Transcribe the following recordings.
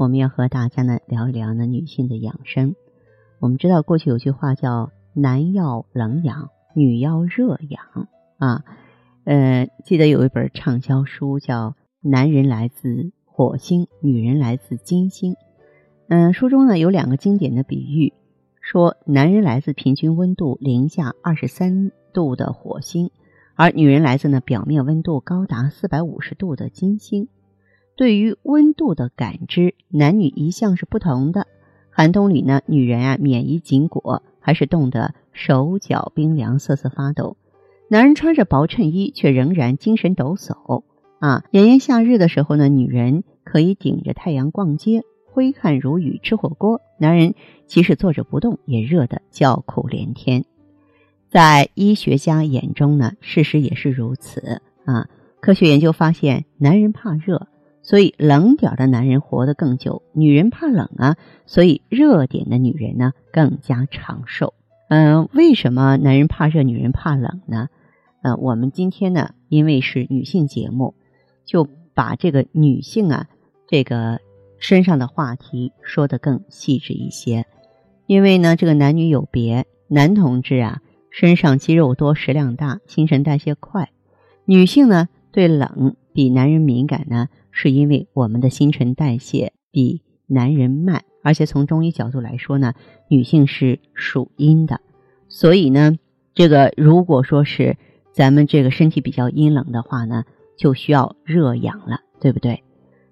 我们要和大家呢聊一聊呢女性的养生。我们知道过去有句话叫“男要冷养，女要热养”啊。呃，记得有一本畅销书叫《男人来自火星，女人来自金星》。嗯，书中呢有两个经典的比喻，说男人来自平均温度零下二十三度的火星，而女人来自呢表面温度高达四百五十度的金星。对于温度的感知，男女一向是不同的。寒冬里呢，女人啊免疫紧裹，还是冻得手脚冰凉、瑟瑟发抖；男人穿着薄衬衣，却仍然精神抖擞啊。炎炎夏日的时候呢，女人可以顶着太阳逛街，挥汗如雨吃火锅；男人即使坐着不动，也热得叫苦连天。在医学家眼中呢，事实也是如此啊。科学研究发现，男人怕热。所以冷点的男人活得更久，女人怕冷啊，所以热点的女人呢更加长寿。嗯，为什么男人怕热，女人怕冷呢？呃，我们今天呢，因为是女性节目，就把这个女性啊这个身上的话题说得更细致一些。因为呢，这个男女有别，男同志啊身上肌肉多，食量大，新陈代谢快；女性呢对冷比男人敏感呢。是因为我们的新陈代谢比男人慢，而且从中医角度来说呢，女性是属阴的，所以呢，这个如果说是咱们这个身体比较阴冷的话呢，就需要热养了，对不对？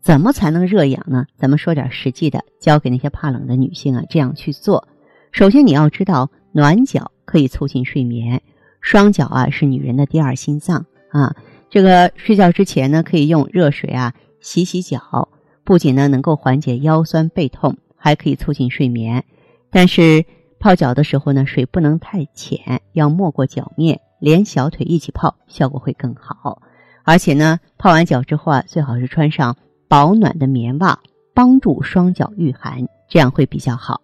怎么才能热养呢？咱们说点实际的，教给那些怕冷的女性啊，这样去做。首先你要知道，暖脚可以促进睡眠，双脚啊是女人的第二心脏啊。这个睡觉之前呢，可以用热水啊洗洗脚，不仅呢能够缓解腰酸背痛，还可以促进睡眠。但是泡脚的时候呢，水不能太浅，要没过脚面，连小腿一起泡，效果会更好。而且呢，泡完脚之后啊，最好是穿上保暖的棉袜，帮助双脚御寒，这样会比较好。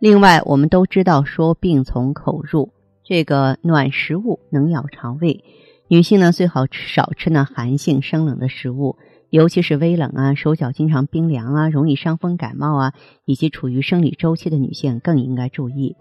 另外，我们都知道说病从口入，这个暖食物能养肠胃。女性呢，最好少吃呢寒性生冷的食物，尤其是微冷啊、手脚经常冰凉啊、容易伤风感冒啊，以及处于生理周期的女性更应该注意。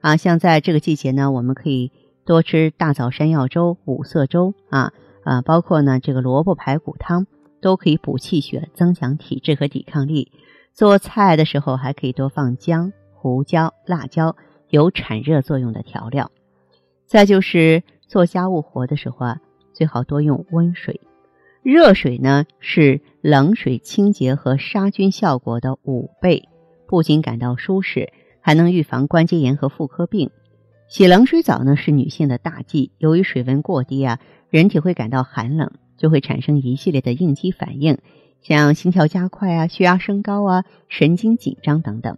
啊，像在这个季节呢，我们可以多吃大枣山药粥、五色粥啊啊，包括呢这个萝卜排骨汤，都可以补气血、增强体质和抵抗力。做菜的时候还可以多放姜、胡椒、辣椒，有产热作用的调料。再就是。做家务活的时候啊，最好多用温水。热水呢是冷水清洁和杀菌效果的五倍，不仅感到舒适，还能预防关节炎和妇科病。洗冷水澡呢是女性的大忌，由于水温过低啊，人体会感到寒冷，就会产生一系列的应激反应，像心跳加快啊、血压升高啊、神经紧张等等。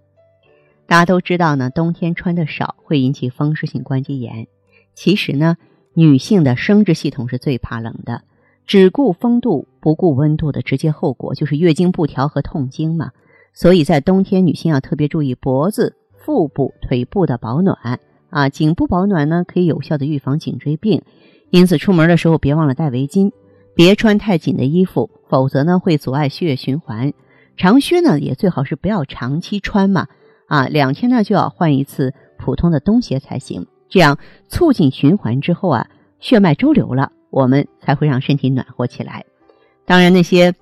大家都知道呢，冬天穿的少会引起风湿性关节炎。其实呢。女性的生殖系统是最怕冷的，只顾风度不顾温度的直接后果就是月经不调和痛经嘛。所以在冬天，女性要特别注意脖子、腹部、腿部的保暖啊。颈部保暖呢，可以有效的预防颈椎病。因此，出门的时候别忘了带围巾，别穿太紧的衣服，否则呢会阻碍血液循环。长靴呢也最好是不要长期穿嘛，啊，两天呢就要换一次普通的冬鞋才行。这样促进循环之后啊，血脉周流了，我们才会让身体暖和起来。当然，那些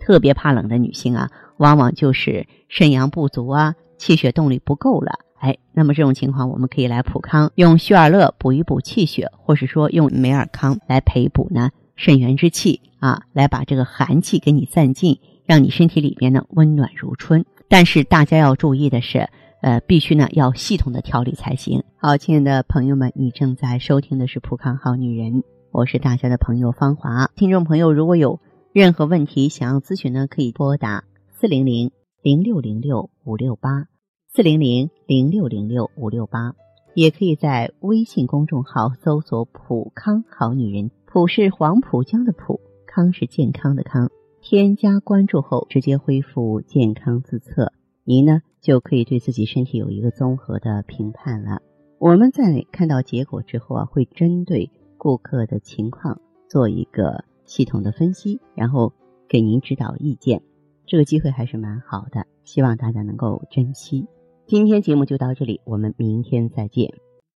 特别怕冷的女性啊，往往就是肾阳不足啊，气血动力不够了。哎，那么这种情况，我们可以来普康用血尔乐补一补气血，或是说用美尔康来培补呢肾元之气啊，来把这个寒气给你散尽，让你身体里边呢温暖如春。但是大家要注意的是。呃，必须呢要系统的调理才行。好，亲爱的朋友们，你正在收听的是《普康好女人》，我是大家的朋友芳华。听众朋友，如果有任何问题想要咨询呢，可以拨打四零零零六零六五六八。四零零零六零六五六八，也可以在微信公众号搜索“普康好女人”，普是黄浦江的浦，康是健康的康。添加关注后，直接恢复健康自测，您呢就可以对自己身体有一个综合的评判了。我们在看到结果之后啊，会针对顾客的情况做一个系统的分析，然后给您指导意见。这个机会还是蛮好的，希望大家能够珍惜。今天节目就到这里，我们明天再见。